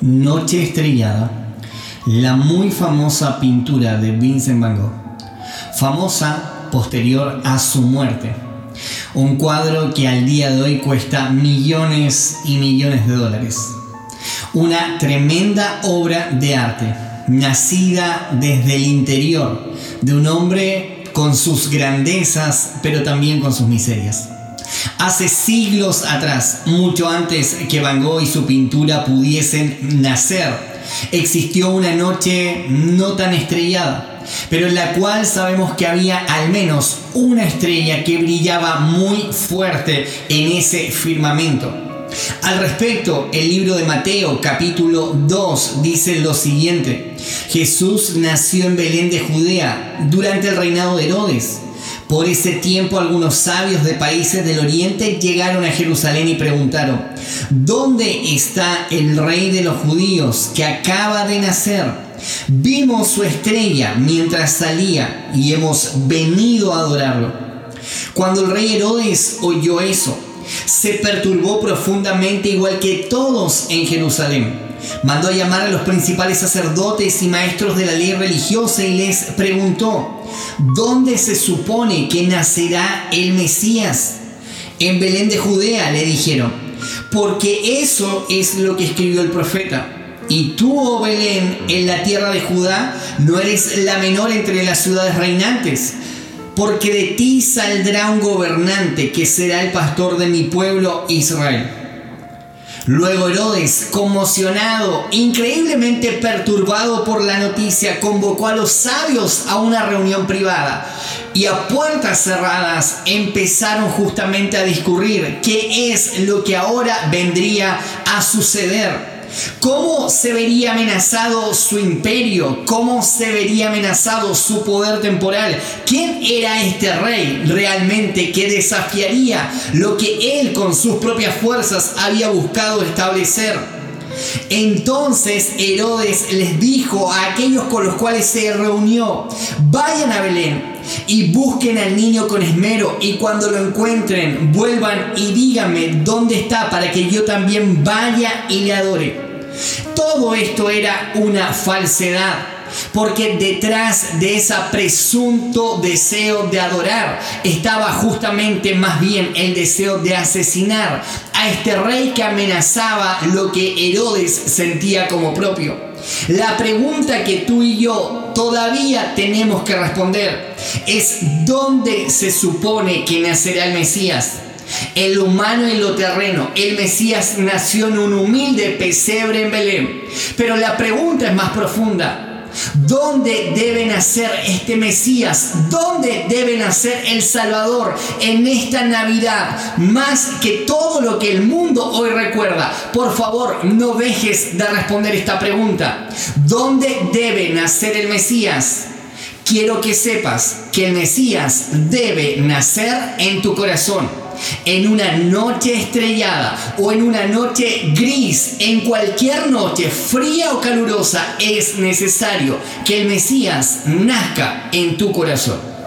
Noche estrellada, la muy famosa pintura de Vincent Van Gogh, famosa posterior a su muerte. Un cuadro que al día de hoy cuesta millones y millones de dólares. Una tremenda obra de arte, nacida desde el interior de un hombre con sus grandezas, pero también con sus miserias. Hace siglos atrás, mucho antes que Van Gogh y su pintura pudiesen nacer, existió una noche no tan estrellada, pero en la cual sabemos que había al menos una estrella que brillaba muy fuerte en ese firmamento. Al respecto, el libro de Mateo capítulo 2 dice lo siguiente. Jesús nació en Belén de Judea durante el reinado de Herodes por ese tiempo algunos sabios de países del oriente llegaron a Jerusalén y preguntaron, ¿dónde está el rey de los judíos que acaba de nacer? Vimos su estrella mientras salía y hemos venido a adorarlo. Cuando el rey Herodes oyó eso, se perturbó profundamente igual que todos en Jerusalén. Mandó a llamar a los principales sacerdotes y maestros de la ley religiosa y les preguntó, ¿Dónde se supone que nacerá el Mesías? En Belén de Judea, le dijeron, porque eso es lo que escribió el profeta. Y tú, oh Belén, en la tierra de Judá, no eres la menor entre las ciudades reinantes, porque de ti saldrá un gobernante que será el pastor de mi pueblo Israel. Luego Herodes, conmocionado, increíblemente perturbado por la noticia, convocó a los sabios a una reunión privada y a puertas cerradas empezaron justamente a discurrir qué es lo que ahora vendría a suceder. ¿Cómo se vería amenazado su imperio? ¿Cómo se vería amenazado su poder temporal? ¿Quién era este rey realmente que desafiaría lo que él con sus propias fuerzas había buscado establecer? Entonces Herodes les dijo a aquellos con los cuales se reunió, vayan a Belén y busquen al niño con esmero y cuando lo encuentren vuelvan y díganme dónde está para que yo también vaya y le adore. Todo esto era una falsedad. Porque detrás de ese presunto deseo de adorar estaba justamente más bien el deseo de asesinar a este rey que amenazaba lo que Herodes sentía como propio. La pregunta que tú y yo todavía tenemos que responder es ¿dónde se supone que nacerá el Mesías? En lo humano y en lo terreno. El Mesías nació en un humilde pesebre en Belén. Pero la pregunta es más profunda. ¿Dónde debe nacer este Mesías? ¿Dónde debe nacer el Salvador en esta Navidad? Más que todo lo que el mundo hoy recuerda. Por favor, no dejes de responder esta pregunta. ¿Dónde debe nacer el Mesías? Quiero que sepas que el Mesías debe nacer en tu corazón en una noche estrellada o en una noche gris, en cualquier noche fría o calurosa, es necesario que el Mesías nazca en tu corazón.